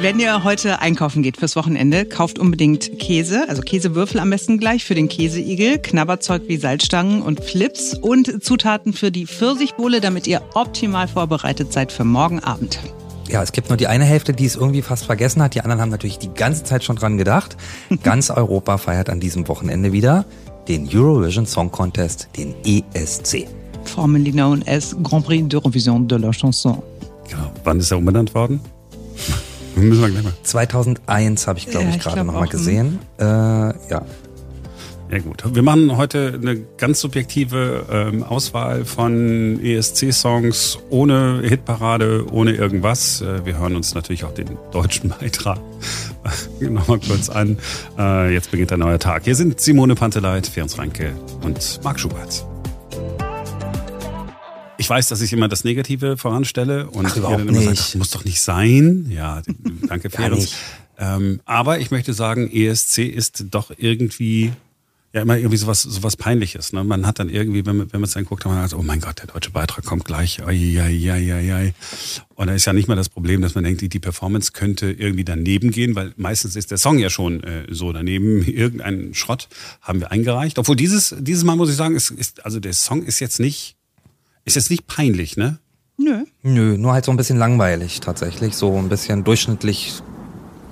Wenn ihr heute einkaufen geht fürs Wochenende, kauft unbedingt Käse, also Käsewürfel am besten gleich für den Käseigel, Knabberzeug wie Salzstangen und Flips und Zutaten für die Pfirsichbowle, damit ihr optimal vorbereitet seid für morgen Abend. Ja, es gibt nur die eine Hälfte, die es irgendwie fast vergessen hat. Die anderen haben natürlich die ganze Zeit schon dran gedacht. Ganz Europa feiert an diesem Wochenende wieder den Eurovision Song Contest, den ESC. Formerly known as Grand Prix d'Eurovision de la Chanson. Genau. Wann ist er umbenannt worden? Müssen wir gleich mal. 2001 habe ich, glaube Ja, ich, gerade glaub noch mal auch, gesehen. Äh, ja. Ja gut, wir machen heute eine ganz subjektive ähm, Auswahl von ESC-Songs ohne Hitparade, ohne irgendwas. Äh, wir hören uns natürlich auch den deutschen Beitrag nochmal kurz an. Äh, jetzt beginnt ein neuer Tag. Hier sind Simone Panteleit, Ferenc Reinke und Marc Schubert. Ich weiß, dass ich immer das Negative voranstelle und Ach, überhaupt ihr dann immer sagt, muss doch nicht sein. Ja, danke Ferenc. Ähm, aber ich möchte sagen, ESC ist doch irgendwie ja immer irgendwie sowas sowas peinliches. Ne? Man hat dann irgendwie, wenn man wenn man es dann guckt, hat man sagt, oh mein Gott, der deutsche Beitrag kommt gleich. Ai, ai, ai, ai, ai. Und da ist ja nicht mal das Problem, dass man denkt, die, die Performance könnte irgendwie daneben gehen, weil meistens ist der Song ja schon äh, so daneben. Irgendeinen Schrott haben wir eingereicht. Obwohl dieses dieses Mal muss ich sagen, ist, ist also der Song ist jetzt nicht ist jetzt nicht peinlich, ne? Nö. Nö, nur halt so ein bisschen langweilig tatsächlich. So ein bisschen durchschnittlich,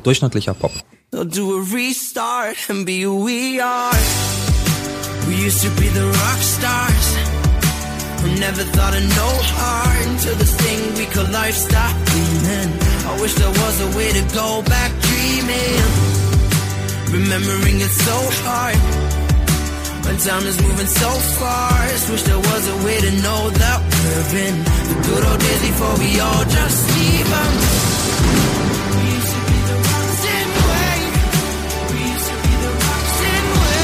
durchschnittlicher Pop. They'll do a restart and be who we are. We used to be the rock stars. Who never thought of no heart until this thing we call life stopped dreaming. I wish there was a way to go back dreaming. Remembering it so hard. When time is moving so fast. Wish there was a way to know that we're in the good old days before we all just leave 'em. We used to be the rocks in way. We used to be the rocks way.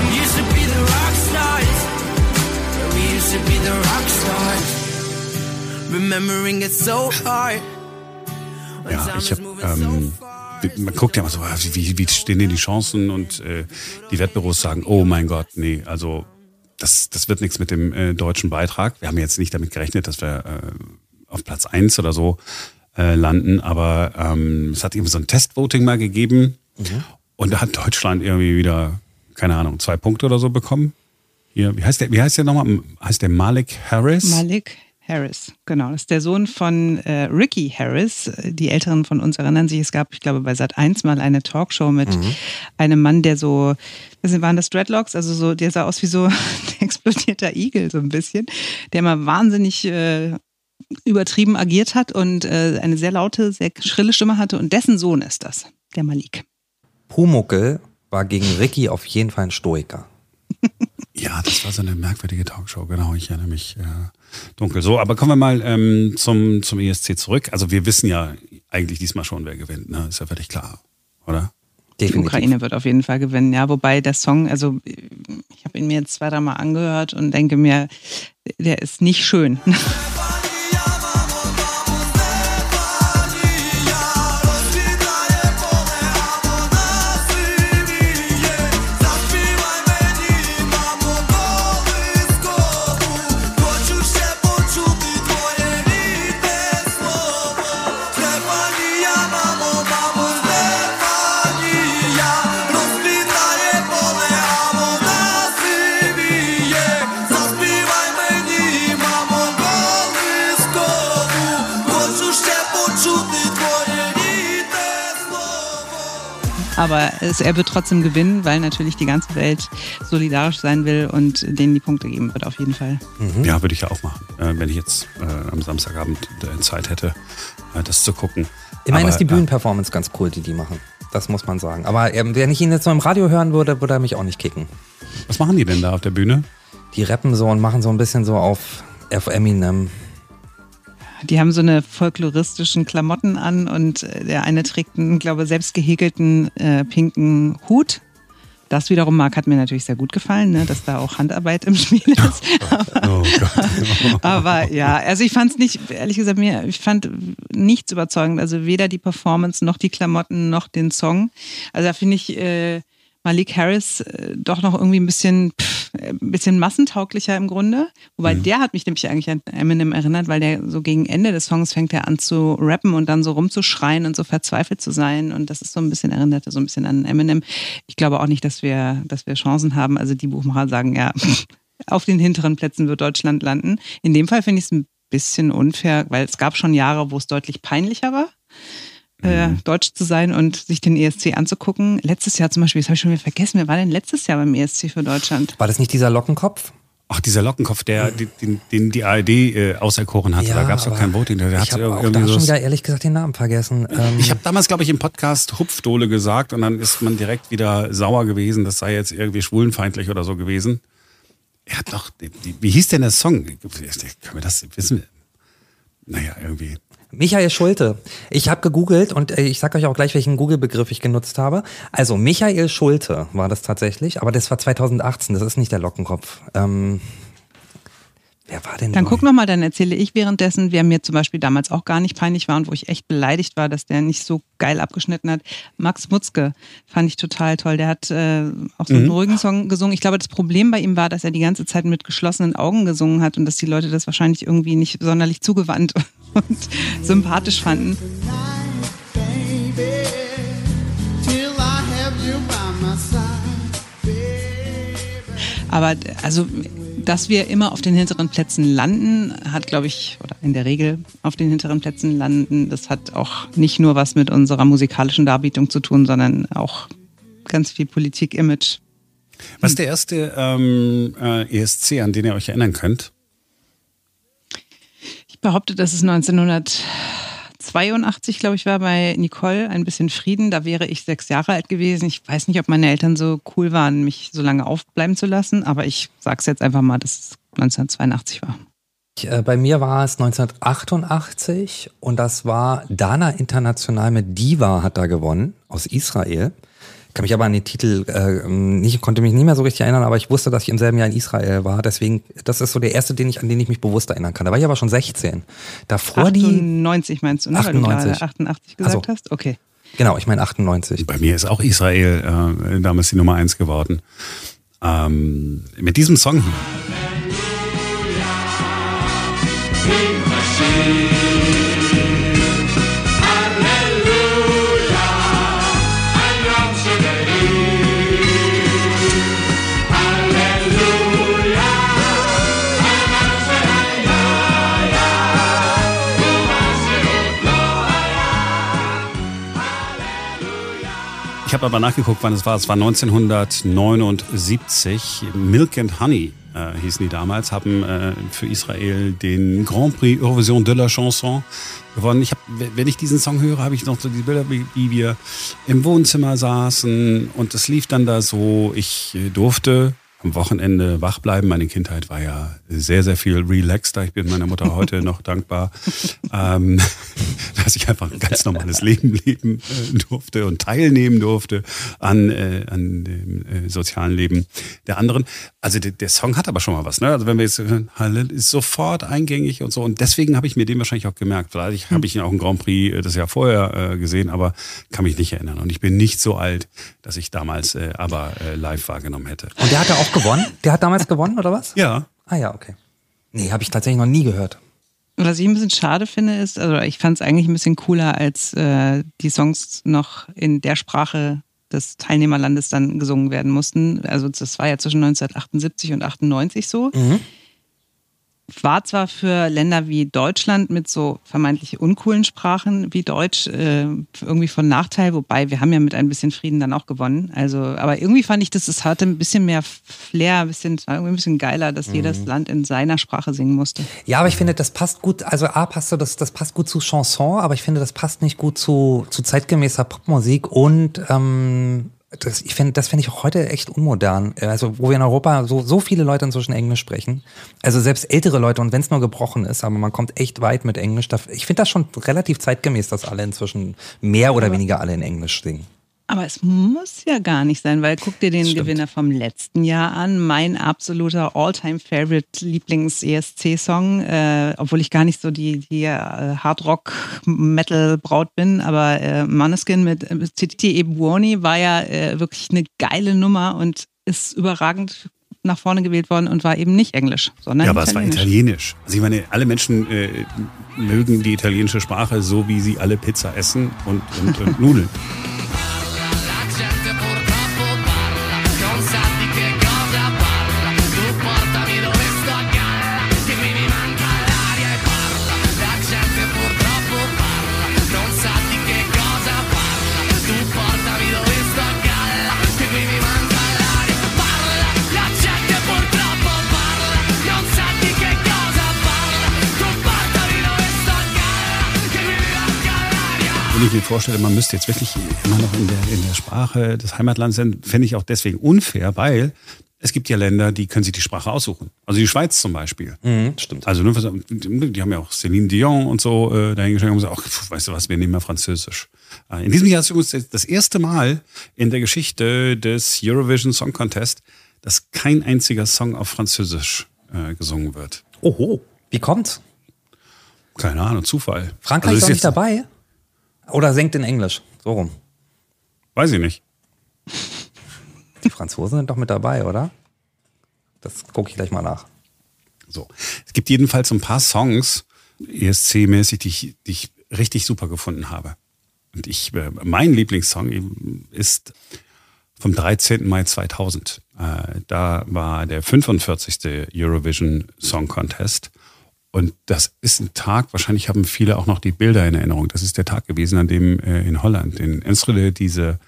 We used to be the rock stars. Yeah, we used to be the rock stars. Remembering it so hard. Ja, ich is hab, moving ähm. Man guckt ja immer so, ah, wie, wie stehen denn die Chancen und äh, die Wettbüros sagen, oh mein Gott, nee, also das, das wird nichts mit dem äh, deutschen Beitrag. Wir haben jetzt nicht damit gerechnet, dass wir äh, auf Platz eins oder so äh, landen, aber ähm, es hat irgendwie so ein Testvoting mal gegeben und da hat Deutschland irgendwie wieder, keine Ahnung, zwei Punkte oder so bekommen. Hier, wie heißt der, wie heißt der nochmal? Heißt der Malik Harris? Malik Harris, genau. Das ist der Sohn von äh, Ricky Harris. Die Älteren von uns erinnern sich, es gab, ich glaube, bei Sat 1 mal eine Talkshow mit einem Mann, der so, was waren das Dreadlocks? Also so, der sah aus wie so ein explodierter Igel, so ein bisschen, der immer wahnsinnig äh, übertrieben agiert hat und äh, eine sehr laute, sehr schrille Stimme hatte. Und dessen Sohn ist das, der Malik. Pumuckel war gegen Ricky auf jeden Fall ein Stoiker. Ja, das war so eine merkwürdige Talkshow, genau, ich erinnere mich äh, dunkel. So, aber kommen wir mal ähm, zum, zum ESC zurück. Also wir wissen ja eigentlich diesmal schon, wer gewinnt, ne? Ist ja völlig klar, oder? Die Definitiv. Ukraine wird auf jeden Fall gewinnen, ja. Wobei der Song, also ich habe ihn mir jetzt zwei, dreimal angehört und denke mir, der ist nicht schön. er wird trotzdem gewinnen, weil natürlich die ganze Welt solidarisch sein will und denen die Punkte geben wird auf jeden Fall. Ja, würde ich ja auch machen, äh, wenn ich jetzt äh, am Samstagabend äh, Zeit hätte, äh, das zu gucken. Immerhin Aber, ist die äh, Bühnenperformance ganz cool, die die machen. Das muss man sagen. Aber ähm, wenn ich ihn jetzt nur im Radio hören würde, würde er mich auch nicht kicken. was machen die denn da auf der Bühne? Die rappen so und machen so ein bisschen so auf, auf Eminem. Die haben so eine folkloristischen Klamotten an und äh, der eine trägt einen, glaube ich, selbst gehäkelten äh, pinken Hut. Das wiederum, Marc, hat mir natürlich sehr gut gefallen, ne, dass da auch Handarbeit im Spiel ist. Oh Gott. Aber ja, also ich fand es nicht, ehrlich gesagt, mir, ich fand nichts überzeugend. Also weder die Performance noch die Klamotten noch den Song. Also da finde ich, äh, Malik Harris äh, doch noch irgendwie ein bisschen, pff, ein bisschen massentauglicher im Grunde. Wobei mhm. der hat mich nämlich eigentlich an Eminem erinnert, weil der so gegen Ende des Songs fängt er an zu rappen und dann so rumzuschreien und so verzweifelt zu sein. Und das ist so ein bisschen erinnerte so ein bisschen an Eminem. Ich glaube auch nicht, dass wir, dass wir Chancen haben. Also die Buchmacher sagen ja, auf den hinteren Plätzen wird Deutschland landen. In dem Fall finde ich es ein bisschen unfair, weil es gab schon Jahre, wo es deutlich peinlicher war. Äh, mhm. Deutsch zu sein und sich den ESC anzugucken. Letztes Jahr zum Beispiel, das habe ich schon wieder vergessen, wer war denn letztes Jahr beim ESC für Deutschland? War das nicht dieser Lockenkopf? Ach, dieser Lockenkopf, der, den, den die ARD äh, auserkoren hatte, ja, da gab es doch kein Voting. Der ich habe auch da schon wieder ehrlich gesagt den Namen vergessen. Ähm ich habe damals, glaube ich, im Podcast Hupfdohle gesagt und dann ist man direkt wieder sauer gewesen, das sei jetzt irgendwie schwulenfeindlich oder so gewesen. Er hat doch, wie hieß denn der Song? Können wir das wissen? Naja, irgendwie. Michael Schulte. Ich habe gegoogelt und äh, ich sage euch auch gleich, welchen Google-Begriff ich genutzt habe. Also Michael Schulte war das tatsächlich, aber das war 2018, das ist nicht der Lockenkopf. Ähm, Wer war denn Dann neu? guck nochmal, dann erzähle ich währenddessen, wer mir zum Beispiel damals auch gar nicht peinlich war und wo ich echt beleidigt war, dass der nicht so geil abgeschnitten hat. Max Mutzke fand ich total toll. Der hat äh, auch so einen mhm. ruhigen Song gesungen. Ich glaube, das Problem bei ihm war, dass er die ganze Zeit mit geschlossenen Augen gesungen hat und dass die Leute das wahrscheinlich irgendwie nicht sonderlich zugewandt und sympathisch fanden. Aber also dass wir immer auf den hinteren Plätzen landen, hat, glaube ich, oder in der Regel auf den hinteren Plätzen landen, das hat auch nicht nur was mit unserer musikalischen Darbietung zu tun, sondern auch ganz viel Politik, Image. Was ist der erste ähm, äh, ESC, an den ihr euch erinnern könnt? Ich behaupte, das ist 1900. 82, glaube ich, war bei Nicole ein bisschen Frieden. Da wäre ich sechs Jahre alt gewesen. Ich weiß nicht, ob meine Eltern so cool waren, mich so lange aufbleiben zu lassen, aber ich sage es jetzt einfach mal, dass es 1982 war. Äh, bei mir war es 1988 und das war Dana International mit Diva hat da gewonnen aus Israel kann mich aber an den Titel äh, nicht, konnte mich nicht mehr so richtig erinnern, aber ich wusste, dass ich im selben Jahr in Israel war. Deswegen, das ist so der erste, den ich, an den ich mich bewusst erinnern kann. Da war ich aber schon 16. Davor 98 meinst du, ne? 98. Weil du 88 gesagt so. hast? Okay. Genau, ich meine 98. Bei mir ist auch Israel äh, damals die Nummer eins geworden. Ähm, mit diesem Song hier. Ich habe aber nachgeguckt, wann es war. Es war 1979. Milk and Honey äh, hießen die damals, haben äh, für Israel den Grand Prix Eurovision de la Chanson gewonnen. Ich hab, wenn ich diesen Song höre, habe ich noch so die Bilder, wie wir im Wohnzimmer saßen und es lief dann da so. Ich äh, durfte am Wochenende wach bleiben. Meine Kindheit war ja sehr, sehr viel relaxter. Ich bin meiner Mutter heute noch dankbar, ähm, dass ich einfach ein ganz normales Leben leben äh, durfte und teilnehmen durfte an, äh, an dem äh, sozialen Leben der anderen. Also der, der, Song hat aber schon mal was. Ne? Also wenn wir jetzt hören, ist sofort eingängig und so. Und deswegen habe ich mir den wahrscheinlich auch gemerkt. Vielleicht habe ich ihn auch im Grand Prix äh, das Jahr vorher äh, gesehen, aber kann mich nicht erinnern. Und ich bin nicht so alt, dass ich damals äh, aber äh, live wahrgenommen hätte. Und der hatte auch gewonnen? Der hat damals gewonnen, oder was? Ja. Ah ja, okay. Nee, habe ich tatsächlich noch nie gehört. Was ich ein bisschen schade finde, ist, also ich fand es eigentlich ein bisschen cooler, als äh, die Songs noch in der Sprache des Teilnehmerlandes dann gesungen werden mussten. Also das war ja zwischen 1978 und 98 so. Mhm war zwar für Länder wie Deutschland mit so vermeintlich uncoolen Sprachen wie Deutsch äh, irgendwie von Nachteil, wobei wir haben ja mit ein bisschen Frieden dann auch gewonnen. Also, aber irgendwie fand ich, dass es hatte ein bisschen mehr Flair, ein bisschen, irgendwie ein bisschen geiler, dass mhm. jedes Land in seiner Sprache singen musste. Ja, aber ich finde, das passt gut. Also A passt so, das, das passt gut zu Chanson, aber ich finde, das passt nicht gut zu, zu zeitgemäßer Popmusik und ähm, das, ich finde, das finde ich auch heute echt unmodern. Also, wo wir in Europa so, so viele Leute inzwischen Englisch sprechen. Also selbst ältere Leute, und wenn es nur gebrochen ist, aber man kommt echt weit mit Englisch. Ich finde das schon relativ zeitgemäß, dass alle inzwischen mehr oder weniger alle in Englisch singen. Aber es muss ja gar nicht sein, weil guck dir den Gewinner vom letzten Jahr an. Mein absoluter All-Time-Favorite Lieblings-ESC-Song, äh, obwohl ich gar nicht so die, die äh, Hard-Rock-Metal-Braut bin, aber äh, Maneskin mit äh, Titi Ebuoni war ja äh, wirklich eine geile Nummer und ist überragend nach vorne gewählt worden und war eben nicht Englisch, sondern Ja, aber es war Italienisch. italienisch. Also ich meine, alle Menschen äh, mögen die italienische Sprache so, wie sie alle Pizza essen und, und, und Nudeln. Mir vorstelle, man müsste jetzt wirklich immer noch in der, in der Sprache des Heimatlands sein, fände ich auch deswegen unfair, weil es gibt ja Länder, die können sich die Sprache aussuchen. Also die Schweiz zum Beispiel. Mhm, stimmt. Also die haben ja auch Céline Dion und so äh, dahingestellt und gesagt, ach, weißt du was, wir nehmen mal Französisch. Äh, in diesem Jahr ist übrigens das erste Mal in der Geschichte des Eurovision Song Contest, dass kein einziger Song auf Französisch äh, gesungen wird. Oho, wie kommt's? Keine Ahnung, Zufall. Frankreich Also ist ist doch nicht dabei? Oder senkt in Englisch? So rum. Weiß ich nicht. Die Franzosen sind doch mit dabei, oder? Das gucke ich gleich mal nach. So. Es gibt jedenfalls ein paar Songs, ESC-mäßig, die ich, die ich richtig super gefunden habe. Und ich, äh, mein Lieblingssong ist vom 13. Mai 2000. Äh, da war der 45. Eurovision Song Contest. Und das ist ein Tag, wahrscheinlich haben viele auch noch die Bilder in Erinnerung. Das ist der Tag gewesen, an dem äh, in Holland, in Enschede, diese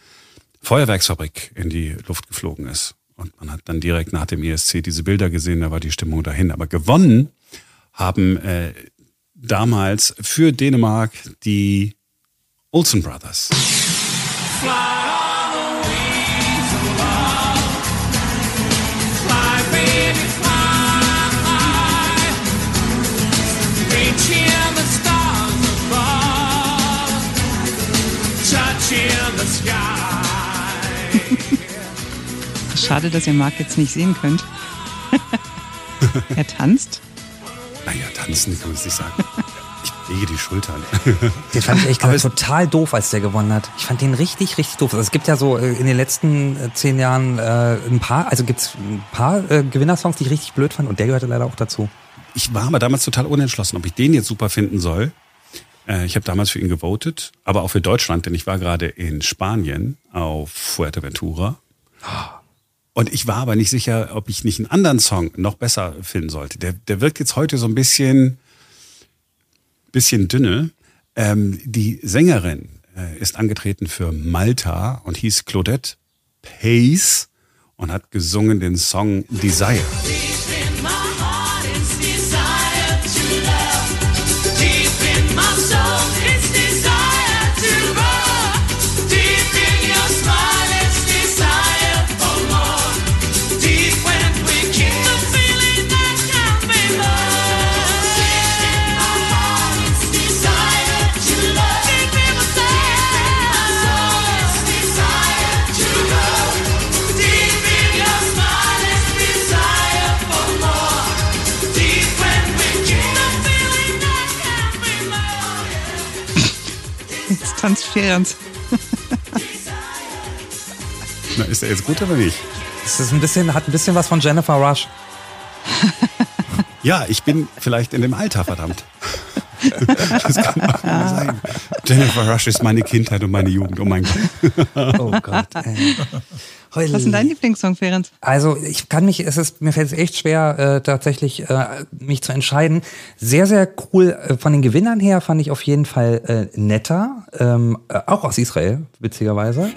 Feuerwerksfabrik in die Luft geflogen ist. Und man hat dann direkt nach dem ESC diese Bilder gesehen, da war die Stimmung dahin. Aber gewonnen haben äh, damals für Dänemark die Olsen Brothers. Fly, Schade, dass ihr Marc jetzt nicht sehen könnt. er tanzt. Naja, tanzen kann man es nicht sagen. Ich bewege die Schultern. Den fand ich echt Aber total doof, als der gewonnen hat. Ich fand den richtig, richtig doof. Also es gibt ja so äh, in den letzten äh, zehn Jahren äh, ein paar, also gibt's ein paar äh, Gewinnersongs, die ich richtig blöd fand und der gehörte leider auch dazu. Ich war aber damals total unentschlossen, ob ich den jetzt super finden soll. Äh, Ich habe damals für ihn gewotet, aber auch für Deutschland, denn ich war gerade in Spanien auf Fuerteventura. Und ich war aber nicht sicher, ob ich nicht einen anderen Song noch besser finden sollte. Der, der wirkt jetzt heute so ein bisschen, bisschen dünne. Ähm, die Sängerin äh, ist angetreten für Malta und hieß Claudette Pace und hat gesungen den Song Desire. Ferenc. Na, ist er jetzt gut oder nicht? Das ist ein bisschen, hat ein bisschen was von Jennifer Rush. Ja, ich bin vielleicht in dem Alter, verdammt. Das kann auch mal sein. Jennifer Rush ist meine Kindheit und meine Jugend. Oh mein Gott. Oh Gott. Ey. Was ist denn dein Lieblingssong, Ferenc? Also ich kann mich, es ist, mir fällt es echt schwer, äh, tatsächlich äh, mich zu entscheiden. Sehr, sehr cool äh, von den Gewinnern her fand ich auf jeden Fall äh, netter, ähm, äh, auch aus Israel, witzigerweise.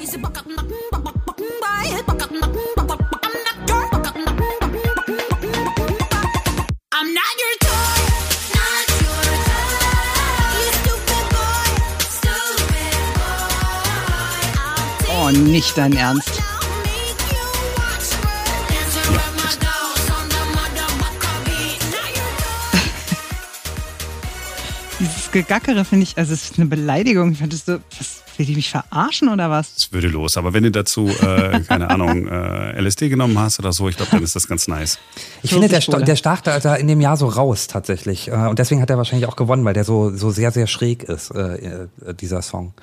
Not your toy. Dieses Gegackere finde ich, also es ist eine Beleidigung. Ich fand das so, was, will die mich verarschen oder was? Das würde los. Aber wenn du dazu, äh, keine Ahnung, äh, LSD genommen hast oder so, ich glaube, dann ist das ganz nice. Ich So finde, der, der stach da da in dem Jahr so raus tatsächlich. Äh, Und deswegen hat er wahrscheinlich auch gewonnen, weil der so, so sehr, sehr schräg ist, äh, äh, dieser Song.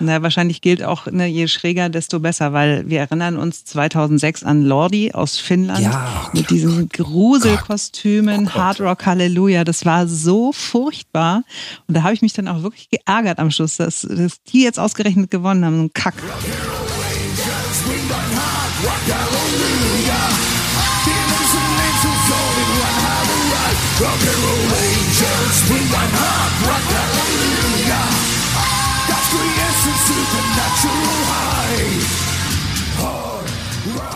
Na, wahrscheinlich gilt auch, ne, je schräger, desto besser, weil wir erinnern uns 2006 an Lordi aus Finnland Ja. mit diesen Gruselkostümen, Hard Rock Halleluja. Das war so furchtbar. Und da habe ich mich dann auch wirklich geärgert am Schluss, dass, dass die jetzt ausgerechnet gewonnen haben. So ein Kack.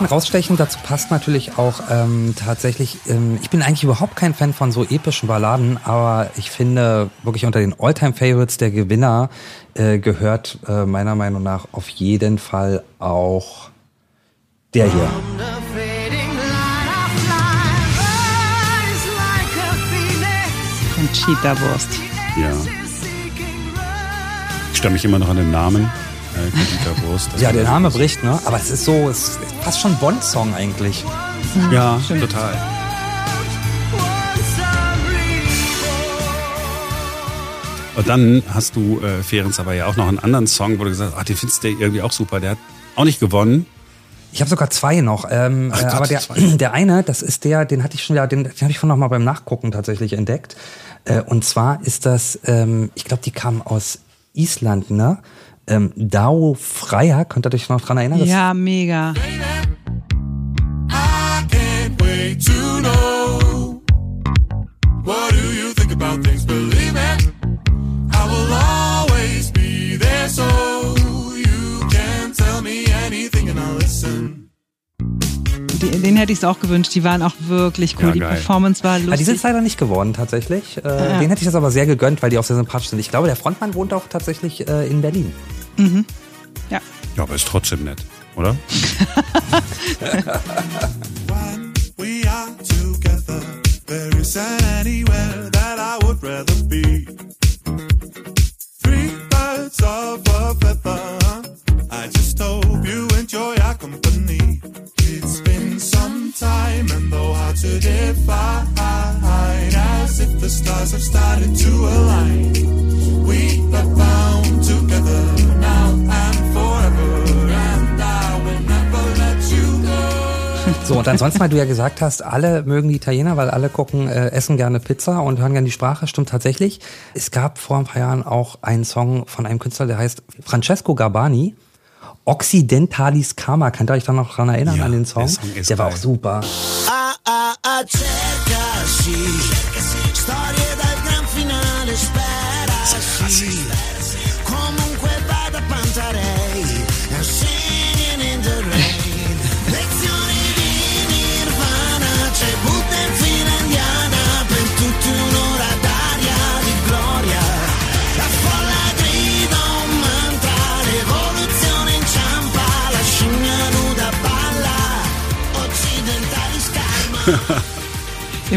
Rausstechen, dazu passt natürlich auch ähm, tatsächlich, ähm, ich bin eigentlich überhaupt kein Fan von so epischen Balladen, aber ich finde wirklich unter den Alltime-Favorites der Gewinner äh, gehört äh, meiner Meinung nach auf jeden Fall auch der hier. Conchita Wurst. Ja. Ich stelle mich immer noch an den Namen. Conchita Wurst. Das Ja, der Name bricht, ne? Aber es ist so, es ist fast schon Bond-Song eigentlich. Ja, total. Und dann hast du, äh, Ferenc, aber ja auch noch einen anderen Song, wo du gesagt hast, ach, den findest du irgendwie auch super. Der hat auch nicht gewonnen. Ich habe sogar zwei noch, ähm, Ach äh, Gott, aber der, zwei. der eine, das ist der, den hatte ich schon, ja, den, den habe ich von noch mal beim Nachgucken tatsächlich entdeckt. Äh, und zwar ist das, ähm, ich glaube, die kam aus Island, ne? Ähm, Dao Freier, könnt ihr euch noch dran erinnern? Ja, mega. I Die, den hätte ich es auch gewünscht. Die waren auch wirklich cool. Ja, die. Performance war Ah, die lustig. sind leider nicht geworden tatsächlich. Äh, Ja. Den hätte ich das aber sehr gegönnt, weil die auch sehr sympathisch sind. Ich glaube, der Frontmann wohnt auch tatsächlich äh, in Berlin. ja. Ja, aber ist trotzdem nett, oder? When we are together, there isn't anywhere und ansonsten, weil du ja gesagt hast, alle mögen die Italiener, weil alle gucken, äh, essen gerne Pizza und hören gerne die Sprache. Stimmt tatsächlich. Es gab vor ein paar Jahren auch einen Song von einem Künstler, der heißt Francesco Garbani. Occidentalis Karma. Könnt ihr euch da noch dran erinnern Ja, an den Song? der Song ist der war geil. auch super. Ah ah ah cercasi Storie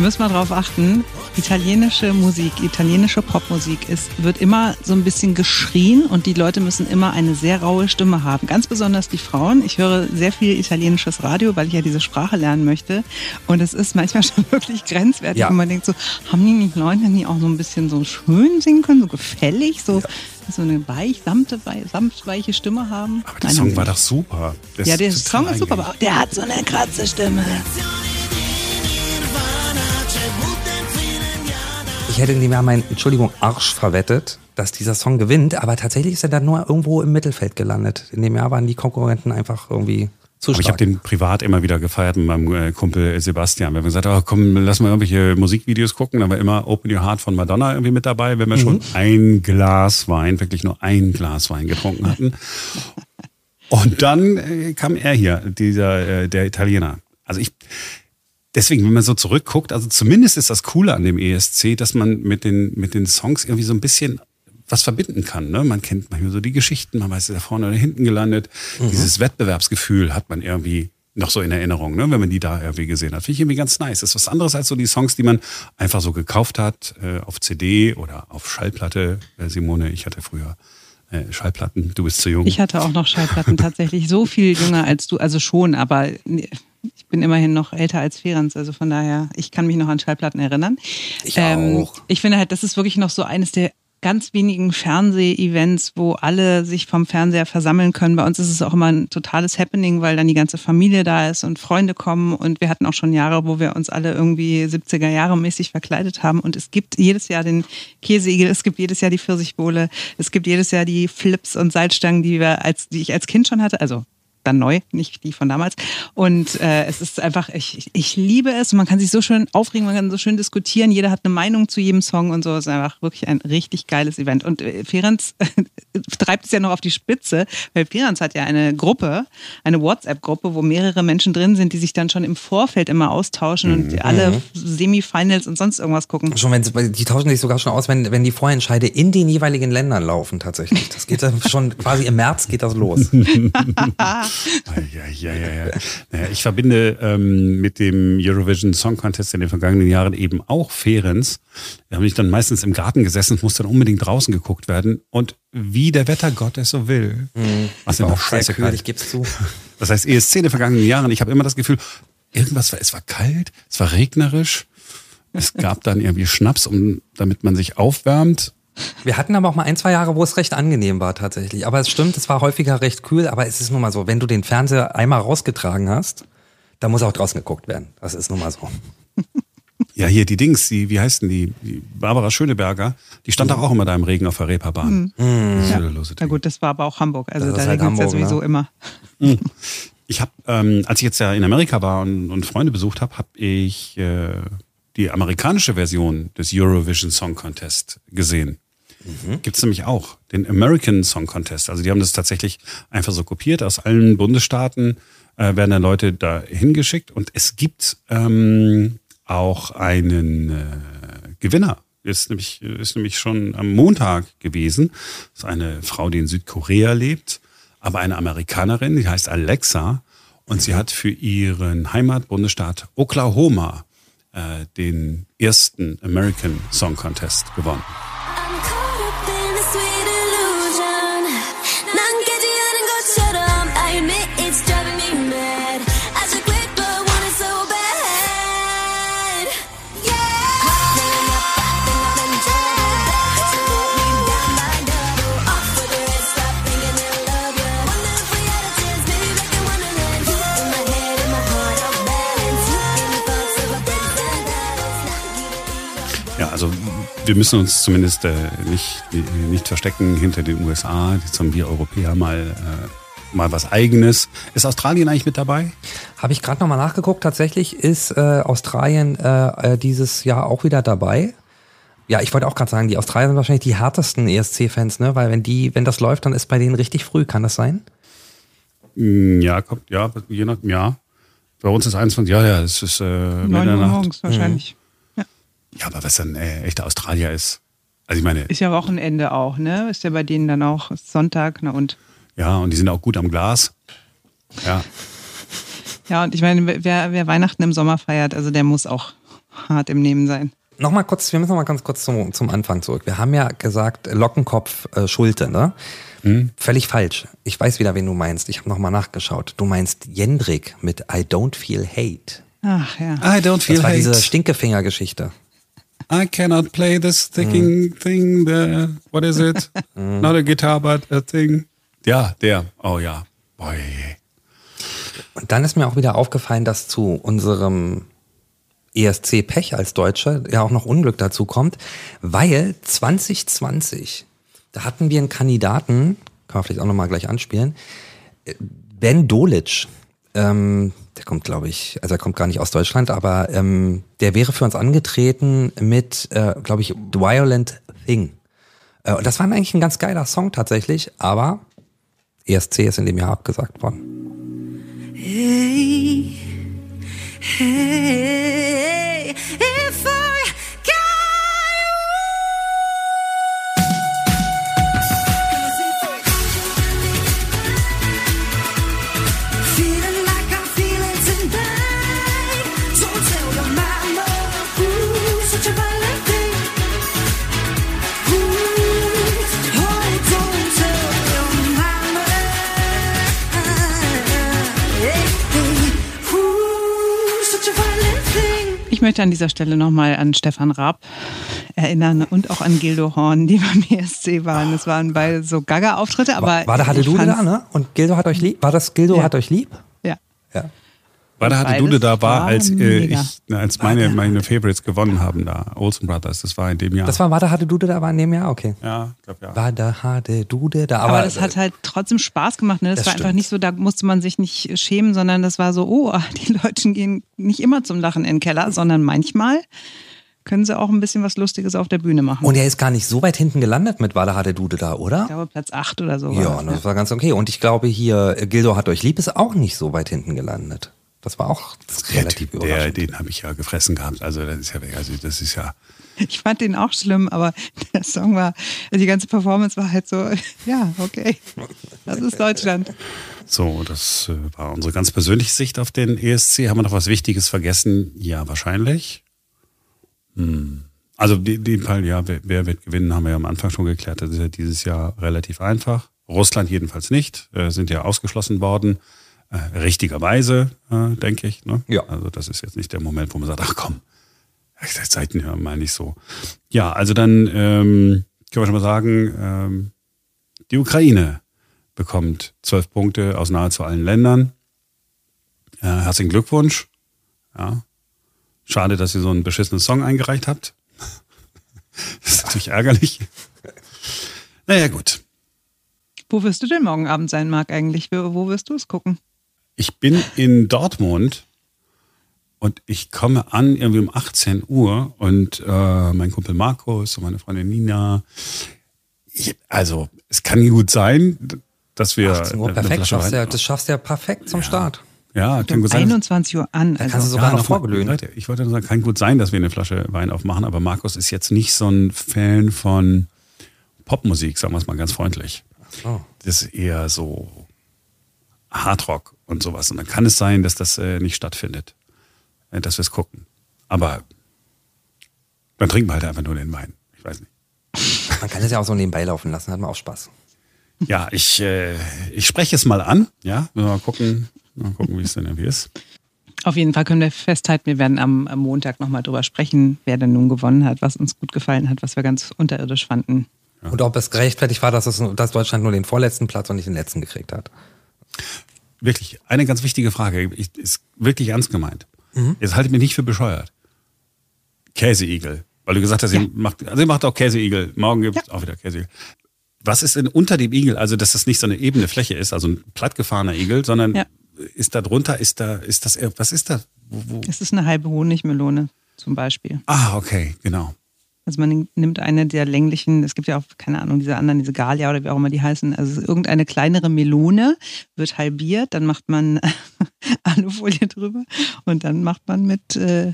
Müsst mal drauf achten, italienische Musik, italienische Popmusik ist, wird immer so ein bisschen geschrien und die Leute müssen immer eine sehr raue Stimme haben. Ganz besonders die Frauen. Ich höre sehr viel italienisches Radio, weil ich ja diese Sprache lernen möchte. Und es ist manchmal schon wirklich grenzwertig, Ja. wenn man denkt so, haben die nicht Leute, die auch so ein bisschen so schön singen können, so gefällig, so, so eine weich, samte, wei- sanft weiche Stimme haben? Aber der Nein, Song war doch super. Der ja, der Song ist super, aber der hat so eine kratze Stimme. Ich hätte in dem Jahr meinen, Entschuldigung, Arsch verwettet, dass dieser Song gewinnt, aber tatsächlich ist er dann nur irgendwo im Mittelfeld gelandet. In dem Jahr waren die Konkurrenten einfach irgendwie ich habe den privat immer wieder gefeiert mit meinem äh, Kumpel Sebastian. Wir gesagt haben, oh, komm, lass mal irgendwelche Musikvideos gucken, dann war immer Open Your Heart von Madonna irgendwie mit dabei, wenn wir schon ein Glas Wein, wirklich nur ein Glas Wein getrunken hatten. Und dann äh, kam er hier, dieser äh, der Italiener. Also ich deswegen, wenn man so zurückguckt, also zumindest ist das Coole an dem ESC, dass man mit den mit den Songs irgendwie so ein bisschen was verbinden kann. Ne? Man kennt manchmal so die Geschichten, man weiß, ist er vorne oder hinten gelandet. Dieses Wettbewerbsgefühl hat man irgendwie noch so in Erinnerung, ne, wenn man die da irgendwie gesehen hat. Finde ich irgendwie ganz nice. Das ist was anderes als so die Songs, die man einfach so gekauft hat äh, auf CD oder auf Schallplatte. Äh, Simone, ich hatte früher äh, Schallplatten. Du bist zu jung. Ich hatte auch noch Schallplatten tatsächlich so viel jünger als du, also schon, aber nee, bin immerhin noch älter als Ferenc, also von daher, ich kann mich noch an Schallplatten erinnern. Ähm, Ich auch. Ich finde halt, das ist wirklich noch so eines der ganz wenigen Fernseh-Events, wo alle sich vom Fernseher versammeln können. Bei uns ist es auch immer ein totales Happening, weil dann die ganze Familie da ist und Freunde kommen. Und wir hatten auch schon Jahre, wo wir uns alle irgendwie 70er Jahre mäßig verkleidet haben. Und es gibt jedes Jahr den Käseigel, es gibt jedes Jahr die Pfirsichbowle, es gibt jedes Jahr die Flips und Salzstangen, die wir als, die ich als Kind schon hatte. Also dann neu, nicht die von damals. Und äh, es ist einfach, ich, ich liebe es. Man kann sich so schön aufregen, man kann so schön diskutieren. Jeder hat eine Meinung zu jedem Song und so. Es ist einfach wirklich ein richtig geiles Event. Und äh, Ferenc treibt es ja noch auf die Spitze, weil Ferenc hat ja eine Gruppe, eine WhatsApp-Gruppe, wo mehrere Menschen drin sind, die sich dann schon im Vorfeld immer austauschen und alle Semifinals und sonst irgendwas gucken. Schon wenn die tauschen sich sogar schon aus, wenn, wenn die Vorentscheide in den jeweiligen Ländern laufen tatsächlich. Das geht dann schon quasi im März geht das los. Ja, ja, ja, ja. Ich verbinde ähm, mit dem Eurovision Song Contest in den vergangenen Jahren eben auch Ferenz. Da habe ich dann meistens im Garten gesessen, es musste dann unbedingt draußen geguckt werden. Und wie der Wettergott es so will. Was War auch scheiße kühl, ich geb's zu. Das heißt, ESC in den vergangenen Jahren, ich habe immer das Gefühl, irgendwas war, es war kalt, es war regnerisch. Es gab dann irgendwie Schnaps, um, damit man sich aufwärmt. Wir hatten aber auch mal ein, zwei Jahre, wo es recht angenehm war tatsächlich. Aber es stimmt, es war häufiger recht kühl, aber es ist nun mal so, wenn du den Fernseher einmal rausgetragen hast, dann muss auch draußen geguckt werden. Das ist nun mal so. Ja, hier die Dings, die, wie heißt denn die? die Barbara Schöneberger, die stand doch auch immer da im Regen auf der Reeperbahn. Das ist Ja. Na gut, das war aber auch Hamburg. Also Das da ist halt regnet es ja ne? sowieso immer. Ich habe, ähm, als ich jetzt ja in Amerika war und, und Freunde besucht habe, habe ich äh, die amerikanische Version des Eurovision Song Contest gesehen. Gibt's nämlich auch, den American Song Contest. Also die haben das tatsächlich einfach so kopiert. Aus allen Bundesstaaten äh, werden dann Leute da hingeschickt. Und es gibt ähm, auch einen äh, Gewinner. Ist nämlich, ist nämlich schon am Montag gewesen. Das ist eine Frau, die in Südkorea lebt, aber eine Amerikanerin, die heißt Alexa. Und sie hat für ihren Heimatbundesstaat Oklahoma äh, den ersten American Song Contest gewonnen. Wir müssen uns zumindest äh, nicht, nicht verstecken hinter den USA. Jetzt haben wir Europäer mal, äh, mal was Eigenes. Ist Australien eigentlich mit dabei? Habe ich gerade nochmal nachgeguckt. Tatsächlich ist äh, Australien äh, äh, dieses Jahr auch wieder dabei. Ja, ich wollte auch gerade sagen, die Australier sind wahrscheinlich die härtesten ESC-Fans, ne? Weil wenn die, wenn das läuft, dann ist bei denen richtig früh. Kann das sein? Mm, Ja, kommt, ja, je nach, ja. Bei uns ist 21, ja, ja, es ist äh, Neun Uhr Mitternacht. morgens wahrscheinlich. Ja, aber was dann äh, echter Australier ist. Also ich meine, Ist ja Wochenende auch, ne? Ist ja bei denen dann auch Sonntag, na und. ja, und die sind auch gut am Glas. Ja, Ja, und ich meine, wer, wer Weihnachten im Sommer feiert, also der muss auch hart im Nehmen sein. Nochmal kurz, wir müssen noch mal ganz kurz zum, zum Anfang zurück. Wir haben ja gesagt, Lockenkopf, äh, Schulte, ne? Völlig falsch. Ich weiß wieder, wen du meinst. Ich habe nochmal nachgeschaut. Du meinst Jendrik mit I don't feel hate. Ach ja. I don't feel Das war hate. diese Stinkefinger-Geschichte. I cannot play this sticking thing. The, what is it? Not a guitar, but a thing. Ja, der. Oh ja. Boy. Und dann ist mir auch wieder aufgefallen, dass zu unserem ESC-Pech als Deutsche ja auch noch Unglück dazu kommt, weil 2020, da hatten wir einen Kandidaten, kann man vielleicht auch nochmal gleich anspielen, Ben Dolic, ähm, der kommt, glaube ich, also er kommt gar nicht aus Deutschland, aber ähm, der wäre für uns angetreten mit, äh, glaube ich, The Violent Thing. Äh, und das war eigentlich ein ganz geiler Song tatsächlich, aber ESC ist in dem Jahr abgesagt worden. Hey, hey, if möchte an dieser Stelle nochmal an Stefan Raab erinnern und auch an Gildo Horn, die beim ESC waren. Das waren beide so Gaga-Auftritte, aber. War, war da fand's- da, ne? Und Gildo hat euch lieb? War das Gildo Ja. hat euch lieb? Ja. Ja. War da hatte Dude da war, war als, äh, ich, na, als meine, meine Favorites gewonnen haben da. Olsen Brothers, das war in dem Jahr. Das war Wada hatte Dude da, war in dem Jahr? Okay. ja, ich glaube ja. Wada hatte Dude da. Aber, Aber, das hat halt trotzdem Spaß gemacht. Ne? Das, Das war einfach stimmt. nicht so, da musste man sich nicht schämen, sondern das war so, oh, die Leute gehen nicht immer zum Lachen in den Keller, sondern manchmal können sie auch ein bisschen was Lustiges auf der Bühne machen. Und er ist gar nicht so weit hinten gelandet mit Wada hatte Dude da, oder? ich glaube, Platz 8 oder so. war Ja, das, das war ganz okay. Und ich glaube hier, äh, Gildo hat euch lieb, ist auch nicht so weit hinten gelandet. Das war auch relativ der, überraschend. den habe ich ja gefressen gehabt. Also das ist ja, also das ist ja. Ich fand den auch schlimm, aber der Song war, also die ganze Performance war halt so, ja, okay, das ist Deutschland. So, das äh, war unsere ganz persönliche Sicht auf den ESC. Haben wir noch was Wichtiges vergessen? Ja, wahrscheinlich. Hm. Also in dem Fall, ja, wer, wer wird gewinnen, haben wir ja am Anfang schon geklärt. Das ist ja dieses Jahr relativ einfach. Russland jedenfalls nicht, äh, sind ja ausgeschlossen worden. Äh, richtigerweise, äh, denke ich. Ne? Ja. Also das ist jetzt nicht der Moment, wo man sagt, ach komm, seid ja mal nicht so. Ja, also dann ähm, können wir schon mal sagen, ähm, die Ukraine bekommt zwölf Punkte aus nahezu allen Ländern. Äh, herzlichen Glückwunsch. Ja. Schade, dass ihr so einen beschissenen Song eingereicht habt. das ist natürlich ärgerlich. Naja, gut. Wo wirst du denn morgen Abend sein, Marc, eigentlich? Wo wirst du es gucken? Ich bin in Dortmund und ich komme an irgendwie um 18 Uhr und äh, mein Kumpel Markus und meine Freundin Nina. Ich, also, es kann gut sein, dass wir. 18 Uhr, perfekt. Schaffst ja, das schaffst du ja perfekt zum Start. Ja, kann Um gut sein. dass- 21 Uhr an. kannst du Also, sogar noch noch. Leute, ich wollte nur sagen, kann gut sein, dass wir eine Flasche Wein aufmachen, aber Markus ist jetzt nicht so ein Fan von Popmusik, sagen wir es mal ganz freundlich. Oh. Das ist eher so Hardrock und sowas. Und dann kann es sein, dass das äh, nicht stattfindet, äh, dass wir es gucken. Aber dann trinken wir halt einfach nur den Wein. Ich weiß nicht. Man kann es ja auch so nebenbei laufen lassen, hat man auch Spaß. Ja, ich, äh, ich spreche es mal an. Ja, mal gucken, mal gucken, wie es denn irgendwie ist. Auf jeden Fall können wir festhalten, wir werden am, am Montag nochmal drüber sprechen, wer denn nun gewonnen hat, was uns gut gefallen hat, was wir ganz unterirdisch fanden. Und ob es gerechtfertigt war, dass, es, dass Deutschland nur den vorletzten Platz und nicht den letzten gekriegt hat. Wirklich, eine ganz wichtige Frage, ich, ist wirklich ernst gemeint. Jetzt haltet mich nicht für bescheuert. Käseigel, weil du gesagt hast, ihr macht, also ihr macht auch Käseigel. Morgen gibt es auch wieder Käseigel. Was ist denn unter dem Igel? Also, dass das nicht so eine ebene Fläche ist, also ein plattgefahrener Igel, sondern Ja. ist da drunter, ist da, ist das, was ist da? Wo, wo? Es ist eine halbe Honigmelone zum Beispiel. Ah, okay, genau. Also man nimmt eine der länglichen, es gibt ja auch, keine Ahnung, diese anderen, diese Galia oder wie auch immer die heißen, also irgendeine kleinere Melone, wird halbiert, dann macht man Alufolie drüber und dann macht man mit äh,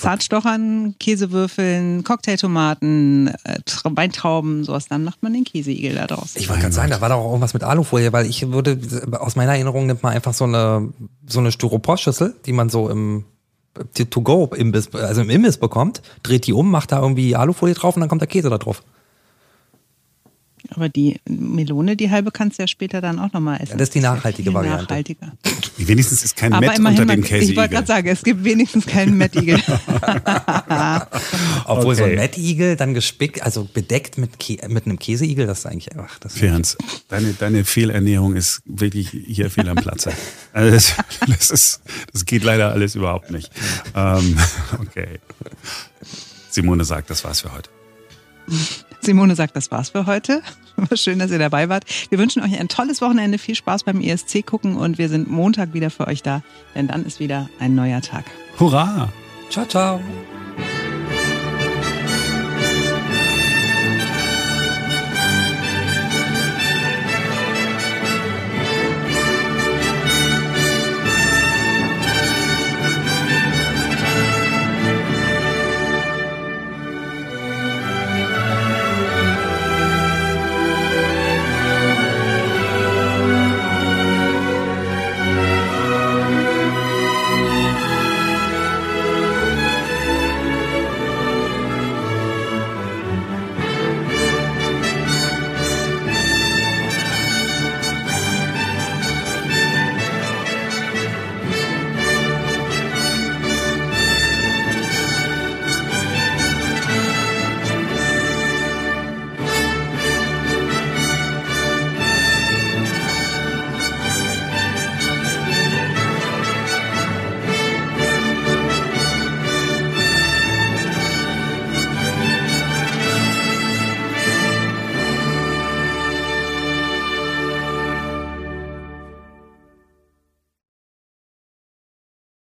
Zartstochern, Käsewürfeln, Cocktailtomaten, äh, Tra- Weintrauben, sowas, dann macht man den Käseigel da draus. Ich wollte gerade sagen, da war doch auch irgendwas mit Alufolie, weil ich würde, aus meiner Erinnerung nimmt man einfach so eine, so eine Styroporschüssel, die man so im To-Go, Imbiss, also im Imbiss bekommt, dreht die um, macht da irgendwie Alufolie drauf und dann kommt der Käse da drauf. Aber die Melone, die halbe, kannst du ja später dann auch nochmal essen. Ja, das ist die nachhaltige Variante. Nachhaltiger. Wenigstens ist kein immerhin, unter dem man- ich wollte gerade sagen, es gibt wenigstens keinen Mettigel. Obwohl so ein Okay. Mettigel dann gespickt, also bedeckt mit, Kä mit einem Käseigel, das ist eigentlich einfach, das Ferenc, deine, deine Fehlernährung ist wirklich hier fehl am Platze. Also das, das, ist, das geht leider alles überhaupt nicht. Ähm, okay. Simone sagt, das war's für heute. Simone sagt, das war's für heute. War schön, dass ihr dabei wart. Wir wünschen euch ein tolles Wochenende, viel Spaß beim ESC gucken und wir sind Montag wieder für euch da, denn dann ist wieder ein neuer Tag. Hurra! Ciao, ciao.